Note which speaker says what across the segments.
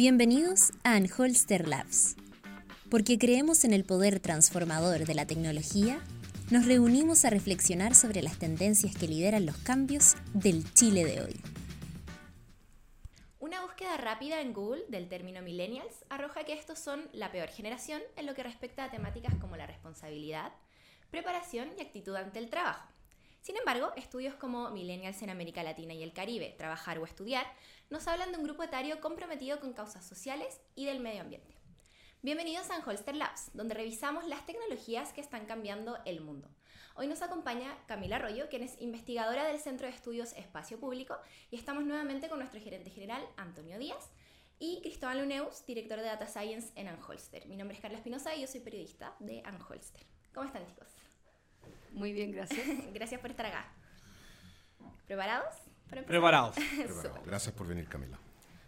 Speaker 1: Bienvenidos a Anholster Labs. Porque creemos en el poder transformador de la tecnología, nos reunimos a reflexionar sobre las tendencias que lideran los cambios del Chile de hoy.
Speaker 2: Una búsqueda rápida en Google del término millennials arroja que estos son la peor generación en lo que respecta a temáticas como la responsabilidad, preparación y actitud ante el trabajo. Sin embargo, estudios como Millennials en América Latina y el Caribe, Trabajar o Estudiar, nos hablan de un grupo etario comprometido con causas sociales y del medio ambiente. Bienvenidos a Holster Labs, donde revisamos las tecnologías que están cambiando el mundo. Hoy nos acompaña Camila Arroyo, quien es investigadora del Centro de Estudios Espacio Público, y estamos nuevamente con nuestro gerente general, Antonio Díaz, y Cristóbal Luneus, director de Data Science en Anholster. Mi nombre es Carla Espinosa y yo soy periodista de Anholster. ¿Cómo están, chicos?
Speaker 3: Muy bien, gracias.
Speaker 2: gracias por estar acá. ¿Preparados?
Speaker 4: Preparados.
Speaker 5: gracias por venir, Camila.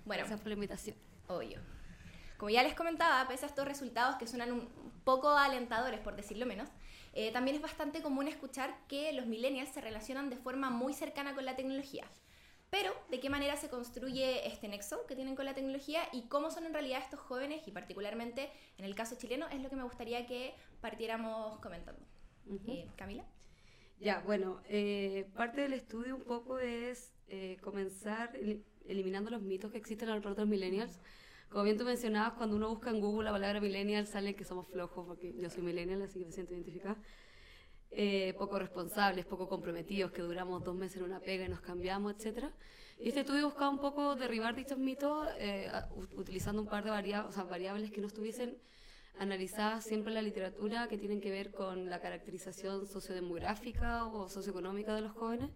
Speaker 3: Bueno, gracias por la invitación.
Speaker 2: Obvio. Como ya les comentaba, pese a estos resultados que suenan un poco alentadores, por decirlo menos, eh, también es bastante común escuchar que los millennials se relacionan de forma muy cercana con la tecnología. Pero, ¿de qué manera se construye este nexo que tienen con la tecnología y cómo son en realidad estos jóvenes y particularmente en el caso chileno? Es lo que me gustaría que partiéramos comentando. Eh, Camila.
Speaker 3: Ya, bueno, eh, parte del estudio un poco es eh, comenzar eliminando los mitos que existen alrededor de los millennials. Como bien tú mencionabas, cuando uno busca en Google la palabra millennial, sale que somos flojos, porque yo soy millennial, así que me siento identificada. poco responsables, poco comprometidos, que duramos dos meses en una pega y nos cambiamos, etc. Y este estudio buscaba un poco derribar dichos mitos utilizando un par de variables, variables que no estuviesen analizadas siempre la literatura que tienen que ver con la caracterización sociodemográfica o socioeconómica de los jóvenes,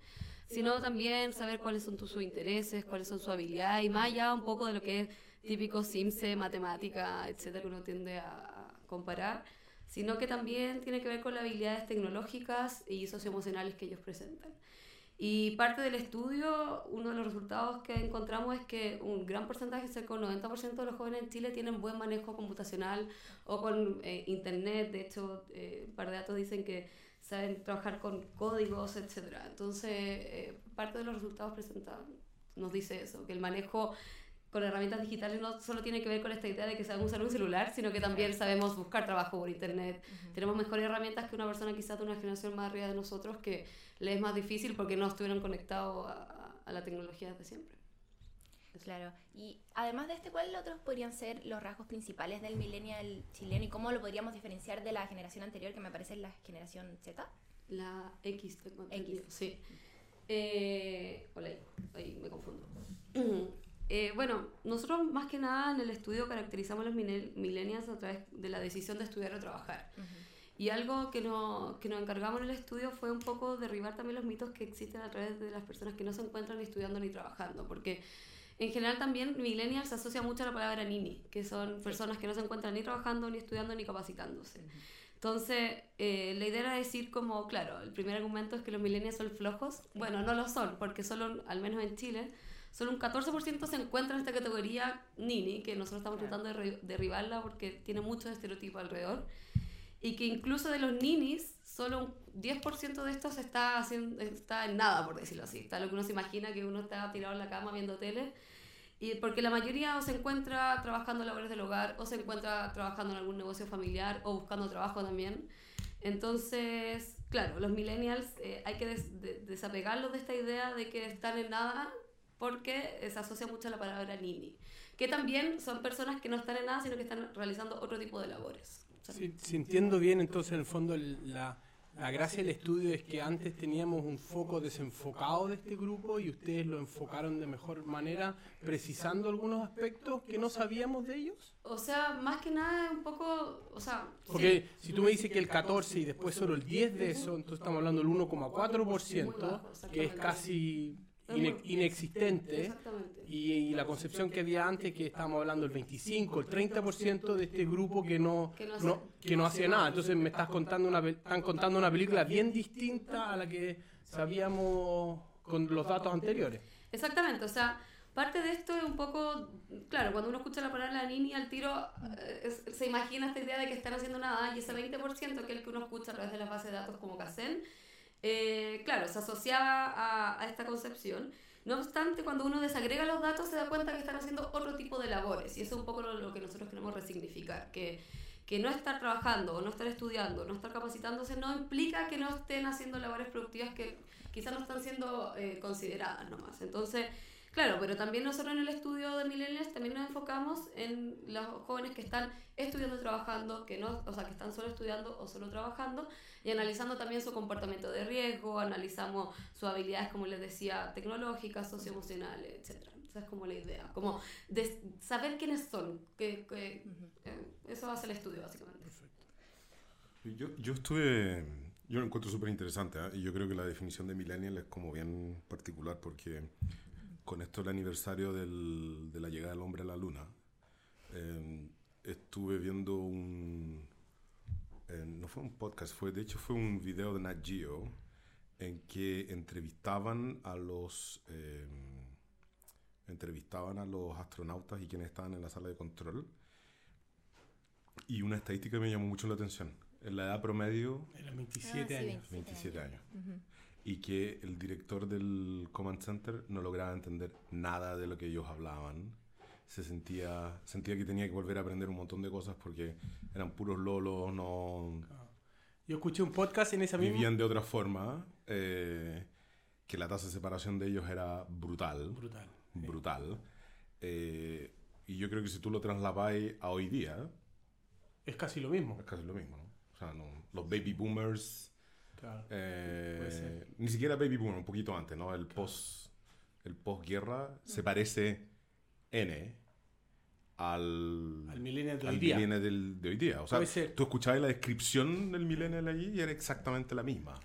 Speaker 3: sino también saber cuáles son sus intereses, cuáles son sus habilidades y más allá un poco de lo que es típico CIMSE, matemática, etcétera, que uno tiende a comparar, sino que también tiene que ver con las habilidades tecnológicas y socioemocionales que ellos presentan. Y parte del estudio, uno de los resultados que encontramos es que un gran porcentaje, cerca del 90% de los jóvenes en Chile tienen buen manejo computacional o con eh, internet. De hecho, eh, un par de datos dicen que saben trabajar con códigos, etc. Entonces, eh, parte de los resultados presentados nos dice eso, que el manejo con herramientas digitales no solo tiene que ver con esta idea de que sabemos usar un celular, sino que también sabemos buscar trabajo por internet. Tenemos mejores herramientas que una persona quizás de una generación más arriba de nosotros que le es más difícil porque no estuvieron conectados a, la tecnología desde siempre.
Speaker 2: Claro. Y además de este, ¿cuáles otros podrían ser los rasgos principales del millennial chileno y cómo lo podríamos diferenciar de la generación anterior, que me parece la generación Z?
Speaker 3: La X, X. Sí. Eh, hola, ahí me confundo. Eh, bueno, nosotros más que nada en el estudio caracterizamos a los millennials a través de la decisión de estudiar o trabajar. Y algo que, no, que nos encargamos en el estudio fue un poco derribar también los mitos que existen a través de las personas que no se encuentran ni estudiando ni trabajando, porque en general también millennials se asocia mucho a la palabra nini, que son personas que no se encuentran ni trabajando, ni estudiando, ni capacitándose. Entonces, eh, la idea era decir como, claro, el primer argumento es que los millennials son flojos. Bueno, no lo son, porque solo, al menos en Chile, solo un 14% se encuentra en esta categoría nini, que nosotros estamos tratando de derribarla porque tiene muchos estereotipos alrededor y que incluso de los ninis, solo un 10% de estos está, haciendo, está en nada, por decirlo así. Está lo que uno se imagina que uno está tirado en la cama viendo tele. Y porque la mayoría o se encuentra trabajando en labores del hogar, o se encuentra trabajando en algún negocio familiar, o buscando trabajo también. Entonces, claro, los millennials eh, hay que desapegarlos de esta idea de que están en nada porque se asocia mucho a la palabra nini, que también son personas que no están en nada, sino que están realizando otro tipo de labores.
Speaker 4: Si, entiendo bien, entonces en el fondo la, la gracia del estudio es que antes teníamos un foco desenfocado de este grupo y ustedes lo enfocaron de mejor manera, precisando algunos aspectos que no sabíamos de ellos.
Speaker 3: O sea, más que nada un poco, o sea...
Speaker 4: Porque si tú me dices que el 14 y después solo el 10 de eso, entonces estamos hablando del 1,4%, que es casi inexistente y, la concepción que había antes que estábamos hablando el 25, el 30% de este grupo que no, que no, hacía nada. Entonces me estás contando una, están contando una película bien distinta a la que sabíamos con los datos anteriores.
Speaker 3: Exactamente, o sea, parte de esto es un poco, claro, cuando uno escucha la palabra niña al tiro, eh, se imagina esta idea de que están haciendo nada y ese 20% que es el que uno escucha a través de la base de datos como CACEN, eh, claro, se asociaba a, esta concepción. No obstante, cuando uno desagrega los datos se da cuenta que están haciendo otro tipo de labores y eso es un poco lo, que nosotros queremos resignificar, que, que no estar trabajando o no estar estudiando, no estar capacitándose no implica que no estén haciendo labores productivas que quizás no están siendo eh, consideradas nomás. Entonces, Claro, pero también nosotros en el estudio de millennials también nos enfocamos en los jóvenes que están estudiando y trabajando, que no, o sea, que están solo estudiando o solo trabajando y analizando también su comportamiento de riesgo, analizamos sus habilidades, como les decía, tecnológicas, socioemocionales, etcétera. Esa es como la idea, como de saber quiénes son, que, que eh, eso hace el estudio básicamente.
Speaker 5: Yo, yo estuve, yo lo encuentro súper interesante ¿eh? y yo creo que la definición de millennial es como bien particular porque con esto el aniversario del, de la llegada del hombre a la luna, eh, estuve viendo un... Eh, no fue un podcast, fue, de hecho fue un video de Nat Geo en que entrevistaban a los... Eh, entrevistaban a los astronautas y quienes estaban en la sala de control. Y una estadística me llamó mucho la atención. En la edad promedio...
Speaker 4: Era 27 años.
Speaker 5: 27 años y que el director del Command Center no lograba entender nada de lo que ellos hablaban. Se sentía, sentía que tenía que volver a aprender un montón de cosas porque eran puros lolos, no...
Speaker 4: Yo escuché un podcast en esa
Speaker 5: misma... Vivían de otra forma, eh, que la tasa de separación de ellos era brutal.
Speaker 4: Brutal.
Speaker 5: Brutal. Eh, y yo creo que si tú lo trasladáis a hoy día...
Speaker 4: Es casi lo mismo.
Speaker 5: Es casi lo mismo, ¿no? O sea, no, los baby boomers eh, ni siquiera Baby Boom, un poquito antes, ¿no? El post el postguerra se parece N al,
Speaker 4: al millennial de hoy día.
Speaker 5: Del, de hoy día. O sea, tú escuchabas la descripción del millennial allí y era exactamente la misma.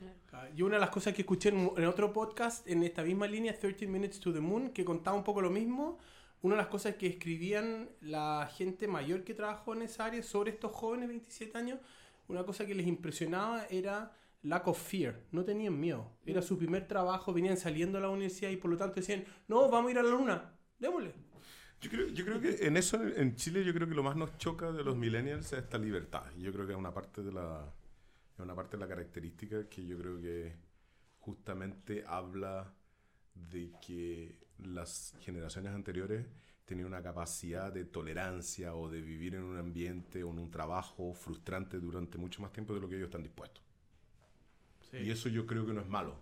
Speaker 4: Y una de las cosas que escuché en, otro podcast, en esta misma línea, 13 Minutes to the Moon, que contaba un poco lo mismo, una de las cosas que escribían la gente mayor que trabajó en esa área sobre estos jóvenes, 27 años, una cosa que les impresionaba era lack of fear, no tenían miedo. Era su primer trabajo, venían saliendo a la universidad y por lo tanto decían, no, vamos a ir a la luna, démosle.
Speaker 5: Yo creo, yo creo que en eso, en Chile, yo creo que lo más nos choca de los millennials es esta libertad. Yo creo que es una parte de la, es una parte de la característica que yo creo que justamente habla de que las generaciones anteriores tenían una capacidad de tolerancia o de vivir en un ambiente o en un trabajo frustrante durante mucho más tiempo de lo que ellos están dispuestos. Y eso yo creo que no es malo.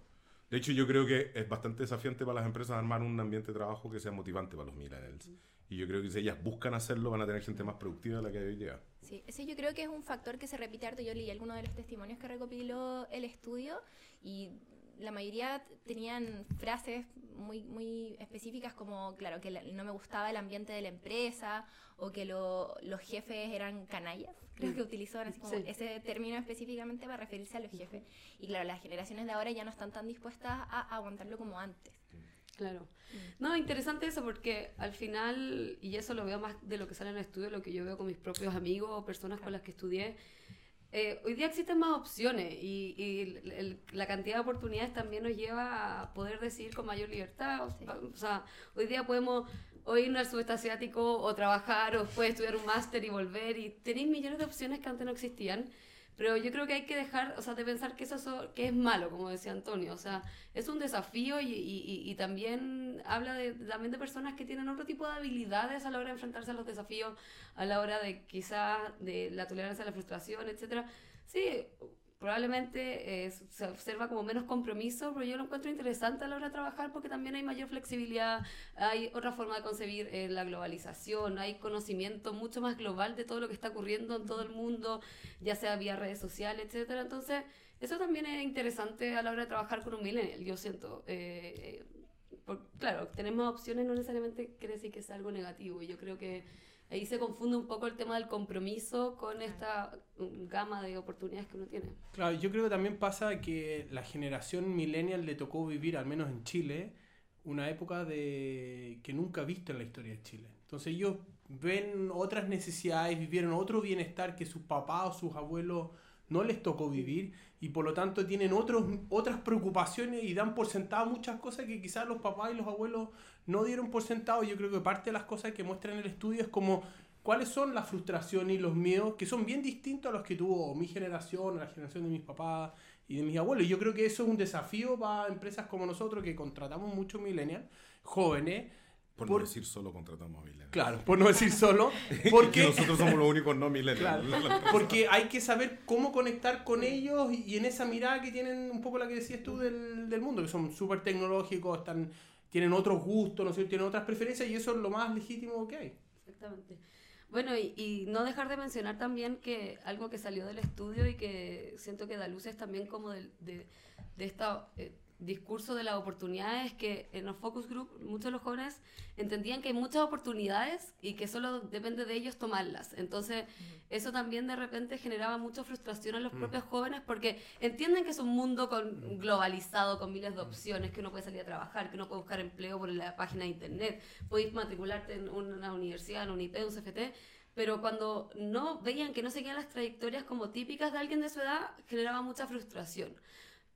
Speaker 5: De hecho, yo creo que es bastante desafiante para las empresas armar un ambiente de trabajo que sea motivante para los millennials. Y yo creo que si ellas buscan hacerlo, van a tener gente más productiva de la que hoy día.
Speaker 2: Sí, ese yo creo que es un factor que se repite harto. Yo leí algunos de los testimonios que recopiló el estudio y la mayoría tenían frases muy, muy específicas como, claro, que no me gustaba el ambiente de la empresa o que los jefes eran canallas. Creo que utilizó ese término específicamente para referirse a los jefes. Y claro, las generaciones de ahora ya no están tan dispuestas a aguantarlo como antes.
Speaker 3: Claro. Mm. No, interesante eso porque al final, y eso lo veo más de lo que sale en el estudio, lo que yo veo con mis propios amigos o personas con las que estudié, eh, hoy día existen más opciones y, la cantidad de oportunidades también nos lleva a poder decidir con mayor libertad. O, sea, hoy día podemos o irnos al sudeste asiático o trabajar o después estudiar un máster y volver y tenéis millones de opciones que antes no existían. Pero yo creo que hay que dejar, o sea, de pensar que eso que es malo, como decía Antonio. O sea, es un desafío y, y, también habla de, también de personas que tienen otro tipo de habilidades a la hora de enfrentarse a los desafíos, a la hora de quizás de la tolerancia a la frustración, etcétera. Sí, probablemente eh, se observa como menos compromiso, pero yo lo encuentro interesante a la hora de trabajar porque también hay mayor flexibilidad, hay otra forma de concebir eh, la globalización, hay conocimiento mucho más global de todo lo que está ocurriendo en todo el mundo, ya sea vía redes sociales, etcétera. Entonces, eso también es interesante a la hora de trabajar con un millennial, yo siento. Eh, claro, tenemos opciones no necesariamente quiere decir que sea algo negativo, y yo creo que ahí se confunde un poco el tema del compromiso con esta gama de oportunidades que uno tiene.
Speaker 4: Claro, yo creo que también pasa que la generación millennial le tocó vivir, al menos en Chile, una época de que nunca ha visto en la historia de Chile. Entonces ellos ven otras necesidades, vivieron otro bienestar que sus papás o sus abuelos no les tocó vivir y por lo tanto tienen otros, otras preocupaciones y dan por sentado muchas cosas que quizás los papás y los abuelos no dieron por sentado. Yo creo que parte de las cosas que muestran el estudio es como cuáles son las frustraciones y los miedos que son bien distintos a los que tuvo mi generación, la generación de mis papás y de mis abuelos. Yo creo que eso es un desafío para empresas como nosotros que contratamos muchos millennials jóvenes.
Speaker 5: Por, no decir solo contratamos millennials.
Speaker 4: Claro, por no decir solo. Porque
Speaker 5: nosotros somos los únicos no millennials.
Speaker 4: porque hay que saber cómo conectar con ellos y, en esa mirada que tienen un poco la que decías tú del, del mundo, que son súper tecnológicos, están, tienen otros gustos, ¿no sé, tienen otras preferencias y eso es lo más legítimo que hay.
Speaker 3: Exactamente. Bueno, y, no dejar de mencionar también que algo que salió del estudio y que siento que da luces también como de, de, de esta eh, discurso de las oportunidades que en los focus group muchos de los jóvenes entendían que hay muchas oportunidades y que solo depende de ellos tomarlas. Entonces, eso también de repente generaba mucha frustración en los mm. propios jóvenes porque entienden que es un mundo con, globalizado, con miles de opciones, que uno puede salir a trabajar, que uno puede buscar empleo por la página de internet, puedes matricularte en una universidad, en un IP, un CFT, pero cuando no veían que no seguían las trayectorias como típicas de alguien de su edad, generaba mucha frustración.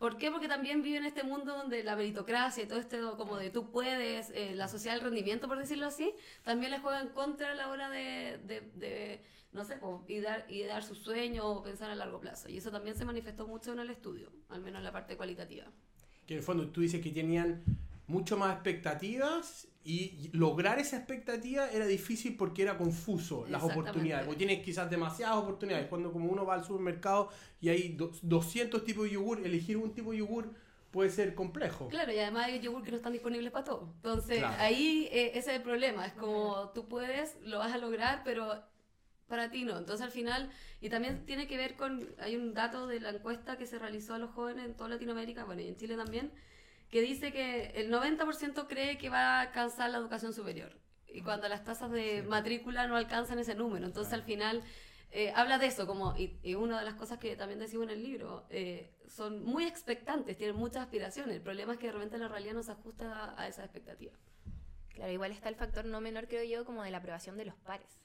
Speaker 3: ¿Por qué? Porque también vive en este mundo donde la meritocracia y todo esto como de tú puedes, eh, la sociedad del rendimiento, por decirlo así, también le juegan contra a la hora de, de, no sé, y dar, y dar su sueño o pensar a largo plazo. Y eso también se manifestó mucho en el estudio, al menos en la parte cualitativa.
Speaker 4: Que en el fondo tú dices que tenían mucho más expectativas y lograr esa expectativa era difícil porque era confuso las oportunidades. O tienes quizás demasiadas oportunidades. Cuando como uno va al supermercado y hay 200 tipos de yogur, elegir un tipo de yogur puede ser complejo.
Speaker 3: Claro, y además hay yogur que no están disponibles para todo. Entonces, ahí eh, ese es el problema. Es como tú puedes, lo vas a lograr, pero para ti no. Entonces, al final, y también tiene que ver con, hay un dato de la encuesta que se realizó a los jóvenes en toda Latinoamérica, bueno, y en Chile también, que dice que el 90% cree que va a alcanzar la educación superior. Y cuando las tasas de matrícula no alcanzan ese número. Entonces, al final, eh, habla de eso, como, y, una de las cosas que también decimos en el libro, eh, son muy expectantes, tienen muchas aspiraciones. El problema es que de repente la realidad no se ajusta a, esa expectativa.
Speaker 2: Claro, igual está el factor no menor, creo yo, como de la aprobación de los pares.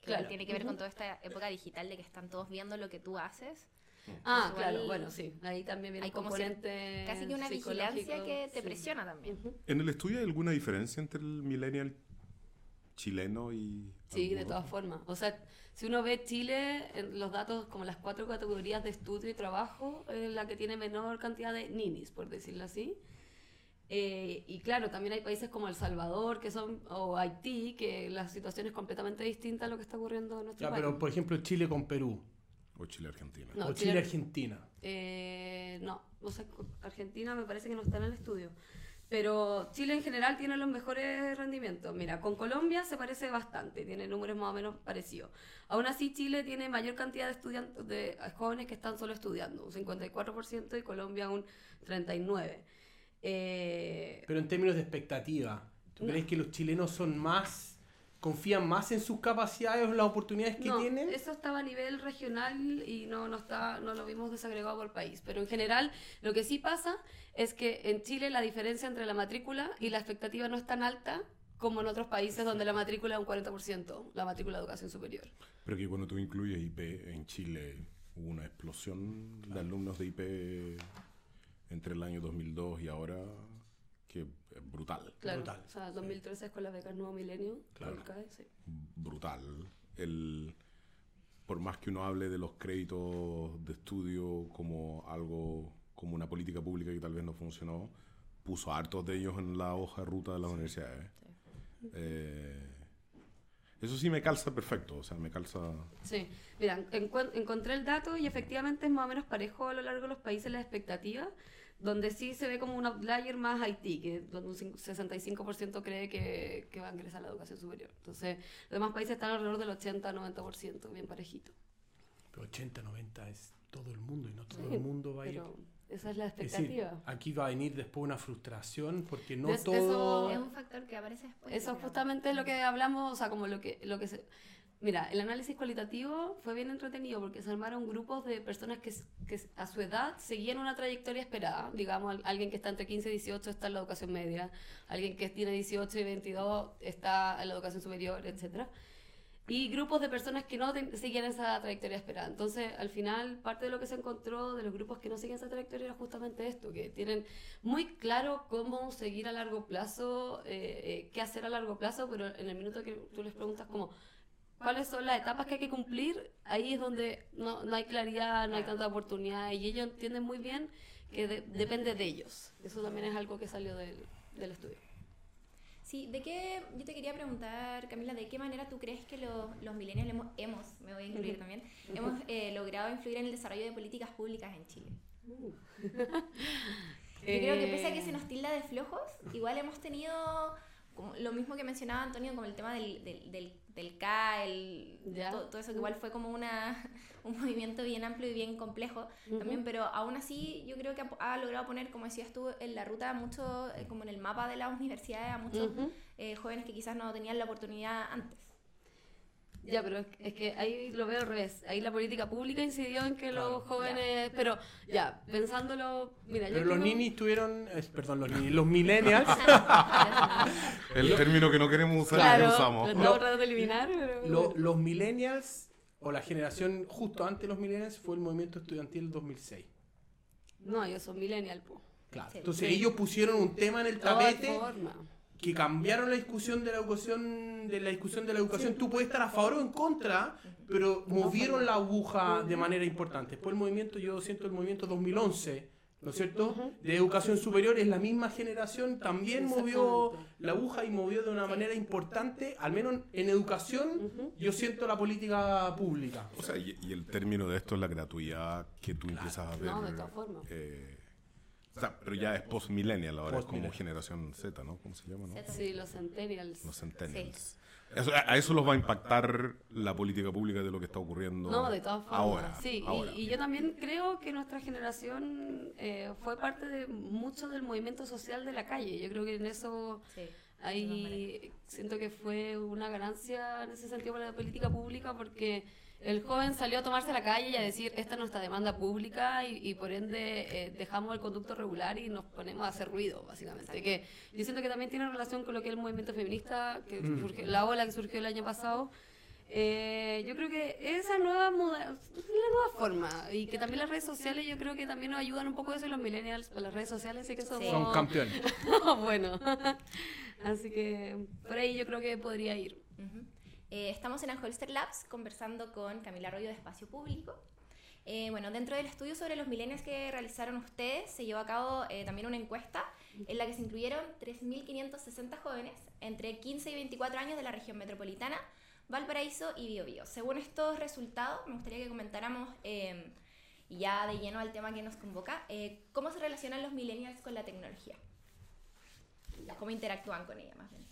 Speaker 2: claro. tiene que ver con toda esta época digital de que están todos viendo lo que tú haces
Speaker 3: Ah, claro, bueno, sí. Ahí también viene hay componente
Speaker 2: casi que una vigilancia que te presiona también.
Speaker 5: ¿En el estudio hay alguna diferencia entre el millennial chileno y
Speaker 3: Sí, de todas formas. O sea, si uno ve Chile, en los datos como las cuatro categorías de estudio y trabajo, es la que tiene menor cantidad de ninis, por decirlo así. Eh, y claro, también hay países como El Salvador que son, o Haití, que la situación es completamente distinta a lo que está ocurriendo en nuestro país.
Speaker 4: Pero, por ejemplo, Chile con Perú.
Speaker 5: O Chile-Argentina.
Speaker 4: No, o Chile-Argentina.
Speaker 3: Eh, no, o sea, Argentina me parece que no está en el estudio. Pero Chile en general tiene los mejores rendimientos. Mira, con Colombia se parece bastante, tiene números más o menos parecidos. Aún así, Chile tiene mayor cantidad de estudiantes, de jóvenes que están solo estudiando, un 54% y Colombia un 39%.
Speaker 4: Eh, Pero en términos de expectativa, ¿tú crees que los chilenos son más confían más en sus capacidades o las oportunidades que tienen?
Speaker 3: Eso estaba a nivel regional y no, no, está, no lo vimos desagregado por país. Pero en general, lo que sí pasa es que en Chile la diferencia entre la matrícula y la expectativa no es tan alta como en otros países donde la matrícula es un 40%, la matrícula de educación superior.
Speaker 5: Pero que cuando tú incluyes IP en Chile, hubo una explosión de alumnos de IP entre el año 2002 y ahora que brutal.
Speaker 3: Claro, brutal. o sea, 2013 es con las becas Nuevo Milenio. Claro.
Speaker 5: Brutal. El, por más que uno hable de los créditos de estudio como algo, como una política pública que tal vez no funcionó, puso hartos de ellos en la hoja de ruta de las universidades. Eh, eso sí me calza perfecto, o sea, me calza...
Speaker 3: Sí, mira, encontré el dato y efectivamente es más o menos parejo a lo largo de los países la expectativa donde sí se ve como un outlier más Haití, que donde un 65% cree que, que, va a ingresar a la educación superior. Entonces, los demás países están alrededor del 80-90%, bien parejito.
Speaker 4: Pero 80-90 es todo el mundo y no todo el mundo va a ir.
Speaker 3: Esa es la expectativa.
Speaker 4: aquí va a venir después una frustración porque no todo...
Speaker 2: es un factor que aparece después.
Speaker 3: Eso justamente es lo que hablamos, o sea, como lo que, lo que se Mira, el análisis cualitativo fue bien entretenido porque se armaron grupos de personas que, que, a su edad seguían una trayectoria esperada. Digamos, alguien que está entre 15 y 18 está en la educación media, alguien que tiene 18 y 22 está en la educación superior, etc. Y grupos de personas que no seguían esa trayectoria esperada. Entonces, al final, parte de lo que se encontró de los grupos que no siguen esa trayectoria era justamente esto, que tienen muy claro cómo seguir a largo plazo, eh, eh, qué hacer a largo plazo, pero en el minuto que tú les preguntas como cuáles son las etapas que hay que cumplir, ahí es donde no, no hay claridad, no hay tanta oportunidad y ellos entienden muy bien que depende de ellos. Eso también es algo que salió del, del estudio.
Speaker 2: Sí, ¿de qué, yo te quería preguntar, Camila, ¿de qué manera tú crees que los, los millennials hemos, hemos, me voy a incluir también, hemos eh, logrado influir en el desarrollo de políticas públicas en Chile? Uh. yo creo que pese a que se nos tilda de flojos, igual hemos tenido lo mismo que mencionaba Antonio, como el tema del, del, del, K, el, todo, eso que igual fue como una, un movimiento bien amplio y bien complejo también, pero aún así yo creo que ha, logrado poner, como decías tú, en la ruta mucho, eh, como en el mapa de las universidades a muchos eh, jóvenes que quizás no tenían la oportunidad antes.
Speaker 3: Ya, pero es que ahí lo veo al revés. Ahí la política pública incidió en que los jóvenes. Pero ya, pensándolo. Mira,
Speaker 4: pero los ninis tuvieron. perdón, los ninis, los millennials.
Speaker 5: El término que no queremos usar, lo usamos.
Speaker 3: Lo tratando de eliminar.
Speaker 4: los millennials, o la generación justo antes de los millennials, fue el movimiento estudiantil del 2006.
Speaker 3: No, ellos son millennials, po.
Speaker 4: Claro. Entonces ellos pusieron un tema en el tapete que cambiaron la discusión de la educación de la discusión de la educación. Tú puedes estar a favor o en contra pero movieron la aguja de manera importante. Después el movimiento yo siento el movimiento 2011 ¿no es cierto? de educación superior es la misma generación también movió la aguja y movió de una manera importante al menos en educación yo siento la política pública.
Speaker 5: O sea y, el término de esto es la gratuidad que tú empiezas a ver
Speaker 3: no, de todas formas.
Speaker 5: Eh, pero ya es post-millennial ahora, es como generación Z, ¿no? ¿Cómo se llama? No?
Speaker 3: Sí, los centennials.
Speaker 5: Los centennials. a eso los va a impactar la política pública de lo que está ocurriendo
Speaker 3: no, de todas formas,
Speaker 5: ahora.
Speaker 3: Sí, Y, yo también creo que nuestra generación eh, fue parte de mucho del movimiento social de la calle. Yo creo que en eso ahí siento que fue una ganancia en ese sentido para la política pública porque el joven salió a tomarse la calle y a decir, esta es nuestra demanda pública y, por ende eh, dejamos el conducto regular y nos ponemos a hacer ruido, básicamente. Que yo siento que también tiene relación con lo que es el movimiento feminista, que mm. surge, la ola que surgió el año pasado. Eh, yo creo que esa nueva moda, la nueva forma y que también las redes sociales yo creo que también nos ayudan un poco eso los millennials las redes sociales sí que somos
Speaker 4: son campeones
Speaker 3: bueno así que por ahí yo creo que podría ir
Speaker 2: eh, estamos en Holster Labs conversando con Camila Arroyo de Espacio Público. Eh, bueno, dentro del estudio sobre los milenios que realizaron ustedes, se llevó a cabo eh, también una encuesta en la que se incluyeron 3.560 jóvenes entre 15 y 24 años de la región metropolitana, Valparaíso y Biobío. Según estos resultados, me gustaría que comentáramos, ya de lleno al tema que nos convoca, cómo se relacionan los millennials con la tecnología. ¿Cómo interactúan con ella, más bien?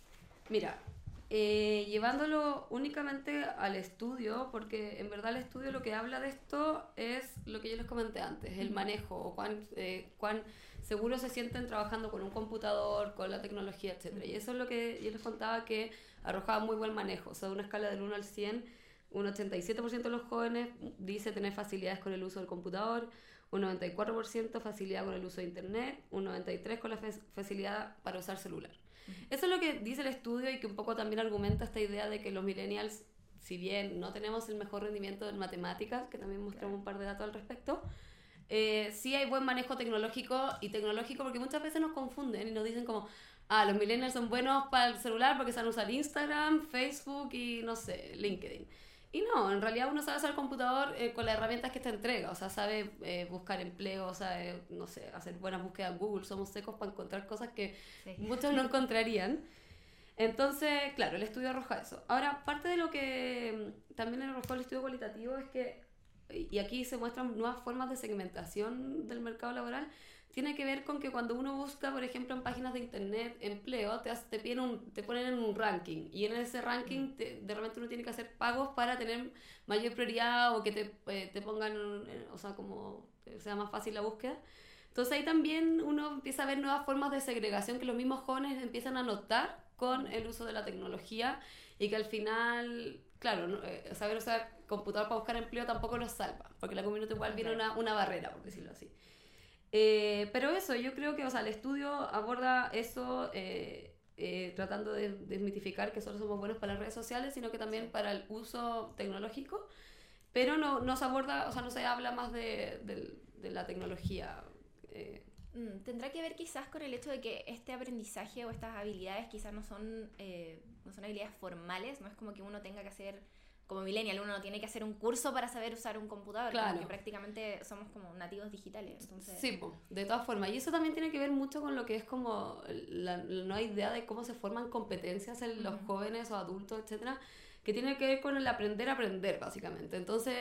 Speaker 3: Mira, eh, llevándolo únicamente al estudio, porque en verdad el estudio lo que habla de esto es lo que yo les comenté antes, el manejo, o cuán, eh, cuán seguro se sienten trabajando con un computador, con la tecnología, etc. Y eso es lo que yo les contaba que arrojaba muy buen manejo, o sea, de una escala del 1 al 100, un 87% de los jóvenes dice tener facilidades con el uso del computador, un 94% facilidad con el uso de Internet, un 93% con la facilidad para usar celular. Eso es lo que dice el estudio y que un poco también argumenta esta idea de que los millennials, si bien no tenemos el mejor rendimiento en matemáticas, que también mostramos un par de datos al respecto, eh, sí hay buen manejo tecnológico y tecnológico porque muchas veces nos confunden y nos dicen como, ah, los millennials son buenos para el celular porque saben usar Instagram, Facebook y no sé, LinkedIn. Y no, en realidad uno sabe usar el computador eh, con las herramientas que te entrega, o sea, sabe eh, buscar empleo, sabe, no sé, hacer buenas búsquedas en Google, somos secos para encontrar cosas que muchos no encontrarían. Entonces, claro, el estudio arroja eso. Ahora, parte de lo que mm, también arrojó el estudio cualitativo es que, y aquí se muestran nuevas formas de segmentación del mercado laboral, tiene que ver con que cuando uno busca, por ejemplo, en páginas de internet empleo, te, te, piden un, te ponen en un ranking y en ese ranking de repente uno tiene que hacer pagos para tener mayor prioridad o que te, eh, te pongan, o sea, como sea más fácil la búsqueda. Entonces ahí también uno empieza a ver nuevas formas de segregación que los mismos jóvenes empiezan a notar con el uso de la tecnología y que al final, claro, eh, saber usar computador para buscar empleo tampoco nos salva, porque la comunidad igual viene una, una barrera, por decirlo así. Eh, pero eso, yo creo que o sea, el estudio aborda eso eh, eh, tratando de desmitificar que solo somos buenos para las redes sociales, sino que también para el uso tecnológico, pero no, no se aborda, o sea, no se habla más de, de, la tecnología.
Speaker 2: Mm, tendrá que ver quizás con el hecho de que este aprendizaje o estas habilidades quizás no son, no son habilidades formales, no es como que uno tenga que hacer como millennial uno no tiene que hacer un curso para saber usar un computador, claro. porque prácticamente somos como nativos digitales. Entonces...
Speaker 3: Sí, de todas formas. Y eso también tiene que ver mucho con lo que es como la, nueva idea de cómo se forman competencias en los jóvenes o adultos, etcétera, que tiene que ver con el aprender a aprender, básicamente. Entonces,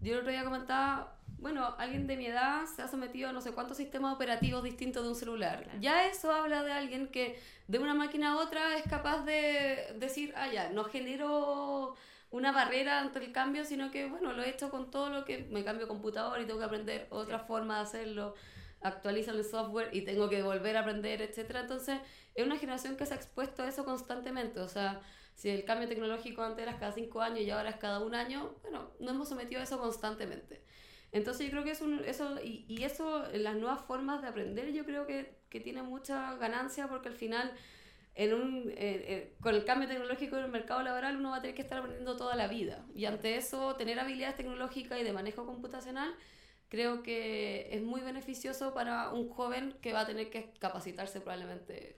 Speaker 3: yo el otro día comentaba, bueno, alguien de mi edad se ha sometido a no sé cuántos sistemas operativos distintos de un celular. Ya eso habla de alguien que de una máquina a otra es capaz de decir, ah, ya, no genero una barrera ante el cambio, sino que, bueno, lo he hecho con todo lo que me cambio computador y tengo que aprender otra forma de hacerlo, actualizo el software y tengo que volver a aprender, etcétera. Entonces, es una generación que se ha expuesto a eso constantemente, o sea, si el cambio tecnológico antes era cada cinco años y ahora es cada un año, bueno, nos hemos sometido a eso constantemente. Entonces yo creo que es un, eso, y, y eso, las nuevas formas de aprender, yo creo que, que tiene mucha ganancia porque al final en un, eh, eh, con el cambio tecnológico en el mercado laboral uno va a tener que estar aprendiendo toda la vida. Y ante eso, tener habilidades tecnológicas y de manejo computacional creo que es muy beneficioso para un joven que va a tener que capacitarse probablemente.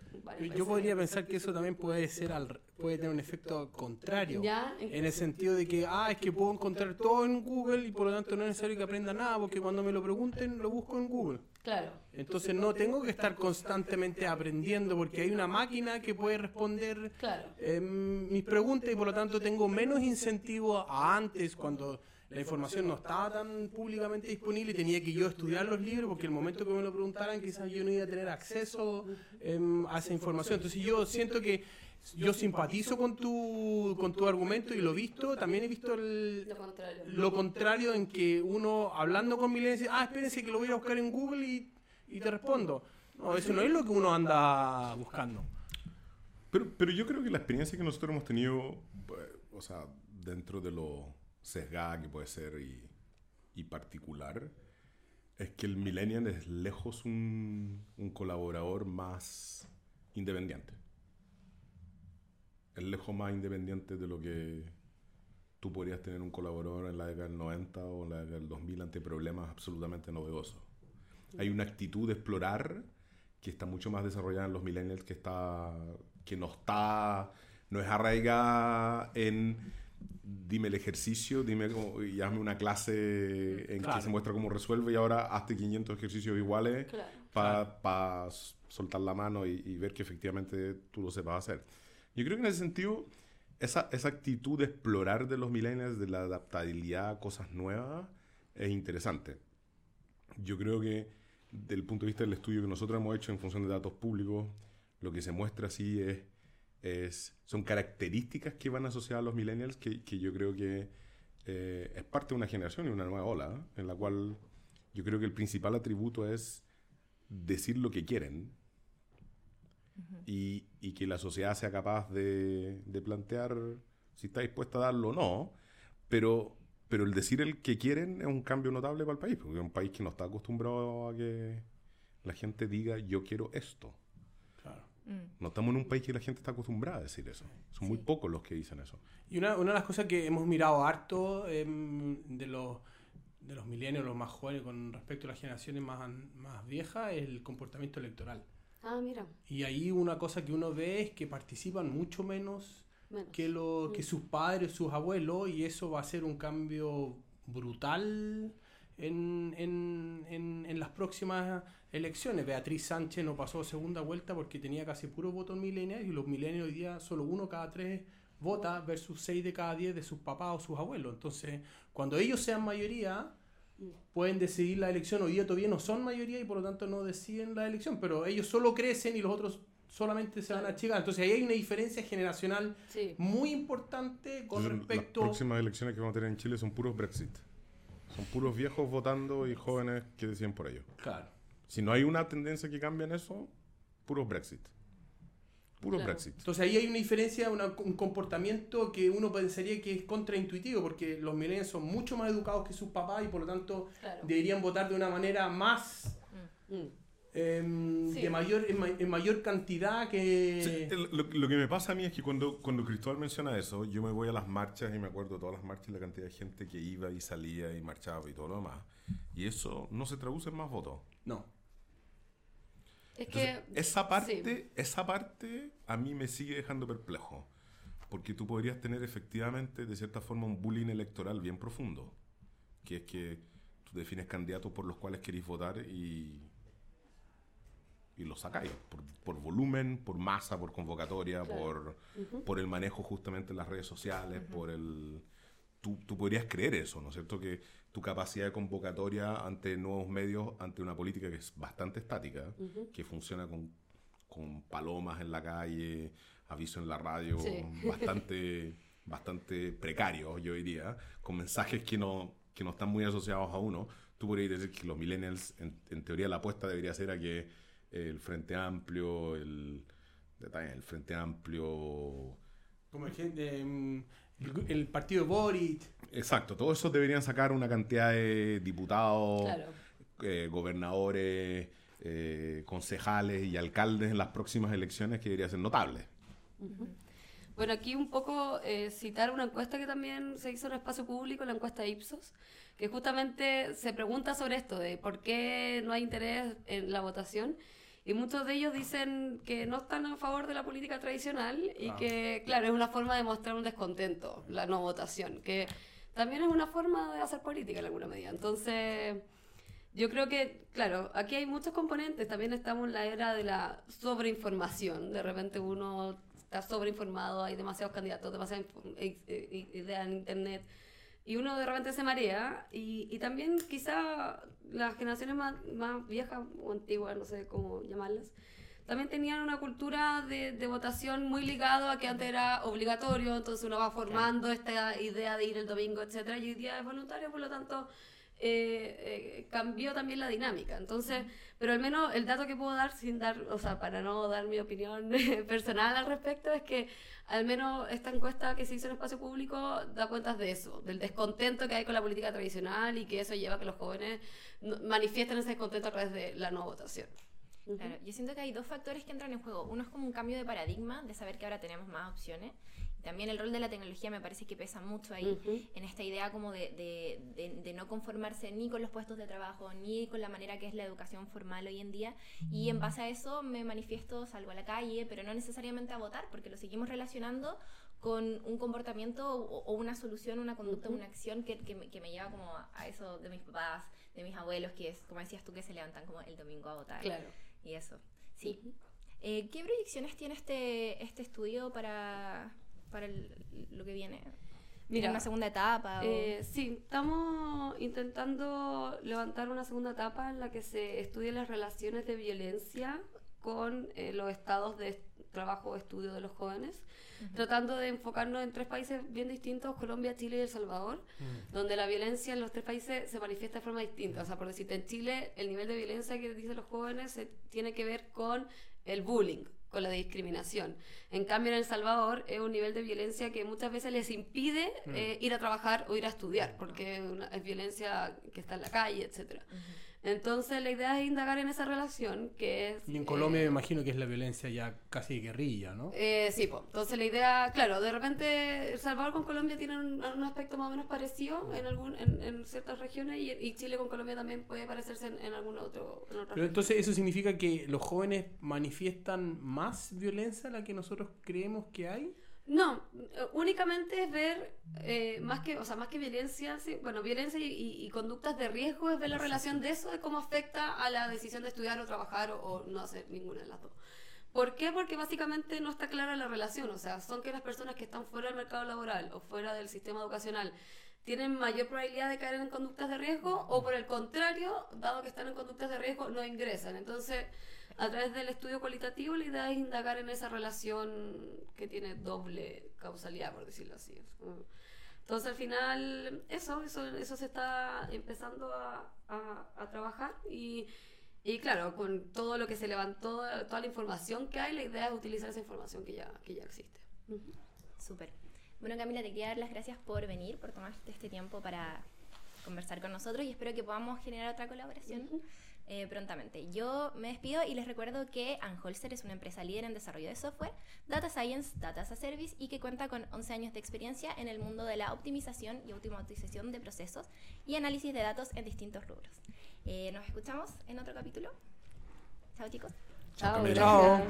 Speaker 4: Yo podría pensar que eso también puede ser al, puede tener un efecto contrario. ¿En, el sentido de que, ah, es que puedo encontrar todo en Google y por lo tanto no es necesario que aprenda nada porque cuando me lo pregunten lo busco en Google.
Speaker 3: Claro.
Speaker 4: Entonces no tengo que estar constantemente aprendiendo porque hay una máquina que puede responder em, mis preguntas y por lo tanto tengo menos incentivo a antes cuando la información no estaba tan públicamente disponible y tenía que yo estudiar los libros porque el momento que me lo preguntaran quizás yo no iba a tener acceso em, a esa información. Entonces yo siento que yo simpatizo con tu, con tu argumento y lo he visto, también he visto lo, contrario. en que uno hablando con milenios dice, ah, espérense que lo voy a buscar en Google y, y te respondo. No, eso no es lo que uno anda buscando.
Speaker 5: Pero, pero yo creo que la experiencia que nosotros hemos tenido, pues, o sea, dentro de lo sesgada que puede ser y, y particular, es que el millennial es lejos un, un colaborador más independiente. Es lejos más independiente de lo que tú podrías tener un colaborador en la década del 90 o en la década del 2000 ante problemas absolutamente novedosos. Hay una actitud de explorar que está mucho más desarrollada en los millennials que está que no está no es arraigada en dime el ejercicio, dime y hazme una clase en que se muestra cómo resuelve y ahora hazte 500 ejercicios iguales para soltar la mano y, ver que efectivamente tú lo sepas hacer. Yo creo que en ese sentido, esa, esa actitud de explorar de los millennials, de la adaptabilidad a cosas nuevas, es interesante. Yo creo que del punto de vista del estudio que nosotros hemos hecho en función de datos públicos, lo que se muestra así es son características que van asociadas a los millennials que, que yo creo que eh, es parte de una generación y una nueva ola, ¿eh? en la cual yo creo que el principal atributo es decir lo que quieren y, y, que la sociedad sea capaz de, de, plantear si está dispuesta a darlo o no, pero, pero el decir el que quieren es un cambio notable para el país, porque es un país que no está acostumbrado a que la gente diga yo quiero esto. Mm. No estamos en un país que la gente está acostumbrada a decir eso. Son muy pocos los que dicen eso.
Speaker 4: Y una, una de las cosas que hemos mirado harto em, de los de los milenios, los más jóvenes, con respecto a las generaciones más, más viejas, es el comportamiento electoral.
Speaker 3: Ah, mira.
Speaker 4: Y ahí una cosa que uno ve es que participan mucho menos, Que, lo, que mm. sus padres, sus abuelos, y eso va a ser un cambio brutal en, en, en, en las próximas elecciones. Beatriz Sánchez no pasó segunda vuelta porque tenía casi puro voto millennials y los millennials hoy día solo uno cada tres vota versus seis de cada diez de sus papás o sus abuelos. Entonces, cuando ellos sean mayoría, pueden decidir la elección. Hoy día todavía no son mayoría y por lo tanto no deciden la elección, pero ellos solo crecen y los otros solamente se van a achicar. Entonces ahí hay una diferencia generacional muy importante con respecto...
Speaker 5: Las próximas elecciones que vamos a tener en Chile son puros Brexit. Son puros viejos votando y jóvenes que deciden por ello.
Speaker 4: Claro.
Speaker 5: Si no hay una tendencia que cambie en eso, puro Brexit. Puro Brexit.
Speaker 4: Entonces ahí hay una diferencia, un comportamiento que uno pensaría que es contraintuitivo, porque los millennials son mucho más educados que sus papás y por lo tanto deberían votar de una manera más... Mm. Mm. Em, de mayor, en, mayor cantidad que...
Speaker 5: lo, que me pasa a mí es que cuando, cuando Cristóbal menciona eso, yo me voy a las marchas y me acuerdo de todas las marchas y la cantidad de gente que iba y salía y marchaba y todo lo demás. Y eso no se traduce en más votos.
Speaker 4: No.
Speaker 3: Es que
Speaker 5: esa parte, esa parte a mí me sigue dejando perplejo. porque tú podrías tener efectivamente, de cierta forma, un bullying electoral bien profundo, que es que tú defines candidatos por los cuales queréis votar y, y los sacáis, por, por volumen, por masa, por convocatoria, por, por el manejo justamente en las redes sociales, por el... Tú, tú podrías creer eso, ¿no es cierto? Que tu capacidad de convocatoria ante nuevos medios, ante una política que es bastante estática, que funciona con, con, palomas en la calle, aviso en la radio, bastante, bastante precario, yo diría, con mensajes que no, que no están muy asociados a uno. Tú podrías decir que los millennials, en, en teoría la apuesta debería ser a que el Frente Amplio, el, el Frente Amplio...
Speaker 4: Como el, gente, el, partido Boric.
Speaker 5: Exacto, todos esos deberían sacar una cantidad de diputados, eh, gobernadores, eh, concejales y alcaldes en las próximas elecciones que debería ser notable.
Speaker 3: Bueno, aquí un poco eh, citar una encuesta que también se hizo en el espacio público, la encuesta Ipsos, que justamente se pregunta sobre esto, de por qué no hay interés en la votación. Y muchos de ellos dicen que no están a favor de la política tradicional y ah. que, claro, es una forma de mostrar un descontento, la no votación, que también es una forma de hacer política en alguna medida. Entonces, yo creo que, claro, aquí hay muchos componentes. También estamos en la era de la sobreinformación. De repente uno está sobreinformado, hay demasiados candidatos, demasiadas ideas en Internet y uno de repente se marea y, y también quizá las generaciones más, más, viejas o antiguas, no sé cómo llamarlas, también tenían una cultura de, de, votación muy ligado a que antes era obligatorio, entonces uno va formando esta idea de ir el domingo, etcétera, y hoy día es voluntario, por lo tanto eh, eh, cambió también la dinámica. Entonces, pero al menos el dato que puedo dar sin dar, o sea, para no dar mi opinión personal al respecto, es que al menos esta encuesta que se hizo en espacio público da cuentas de eso, del descontento que hay con la política tradicional y que eso lleva a que los jóvenes manifiesten ese descontento a través de la no votación.
Speaker 2: Claro, yo siento que hay dos factores que entran en juego. Uno es como un cambio de paradigma, de saber que ahora tenemos más opciones. También el rol de la tecnología me parece que pesa mucho ahí, en esta idea como de, de, de, no conformarse ni con los puestos de trabajo, ni con la manera que es la educación formal hoy en día. Y en base a eso me manifiesto, salgo a la calle, pero no necesariamente a votar, porque lo seguimos relacionando con un comportamiento o, una solución, una conducta, una acción que, que, me, lleva como a, eso de mis papás, de mis abuelos, que es, como decías tú, que se levantan como el domingo a votar.
Speaker 3: Claro.
Speaker 2: Y eso. Sí. Eh, ¿Qué proyecciones tiene este, este estudio para, para lo que viene? Mira, una segunda etapa?
Speaker 3: Eh, sí, estamos intentando levantar una segunda etapa en la que se estudien las relaciones de violencia con eh, los estados de trabajo o estudio de los jóvenes, tratando de enfocarnos en tres países bien distintos, Colombia, Chile y El Salvador, mm. donde la violencia en los tres países se manifiesta de forma distinta. O sea, por decirte, en Chile el nivel de violencia que dicen los jóvenes se tiene que ver con el bullying, con la discriminación. En cambio, en El Salvador es un nivel de violencia que muchas veces les impide mm. eh, ir a trabajar o ir a estudiar, porque es, violencia que está en la calle, etcétera. Entonces la idea es indagar en esa relación que es...
Speaker 4: Y en Colombia me eh, imagino que es la violencia ya casi guerrilla, ¿no?
Speaker 3: Eh, sí, pues. Entonces la idea, claro, de repente El Salvador con Colombia tienen un, aspecto más o menos parecido en, algún, en, ciertas regiones y, Chile con Colombia también puede parecerse en, algún otro...
Speaker 4: Pero entonces eso significa que los jóvenes manifiestan más violencia la que nosotros creemos que hay.
Speaker 3: No, únicamente es ver, eh, más que o sea, más que violencia, bueno, violencia y, conductas de riesgo, es ver la relación de eso, de cómo afecta a la decisión de estudiar o trabajar o, no hacer ninguna de las dos. ¿Por qué? Porque básicamente no está clara la relación, o sea, son que las personas que están fuera del mercado laboral o fuera del sistema educacional tienen mayor probabilidad de caer en conductas de riesgo o por el contrario, dado que están en conductas de riesgo, no ingresan. Entonces, a través del estudio cualitativo la idea es indagar en esa relación que tiene doble causalidad, por decirlo así. Entonces al final eso, eso, eso se está empezando a, a, trabajar y, y, claro, con todo lo que se levantó, toda la información que hay, la idea es utilizar esa información que ya, que ya existe.
Speaker 2: Súper. Bueno Camila, te quería dar las gracias por venir, por tomarte este tiempo para conversar con nosotros y espero que podamos generar otra colaboración. Eh, prontamente. Yo me despido y les recuerdo que Anholster es una empresa líder en desarrollo de software, Data Science, Data as a Service y que cuenta con 11 años de experiencia en el mundo de la optimización y automatización de procesos y análisis de datos en distintos rubros. Eh, nos escuchamos en otro capítulo. Chao chicos.
Speaker 3: Chao. Chao.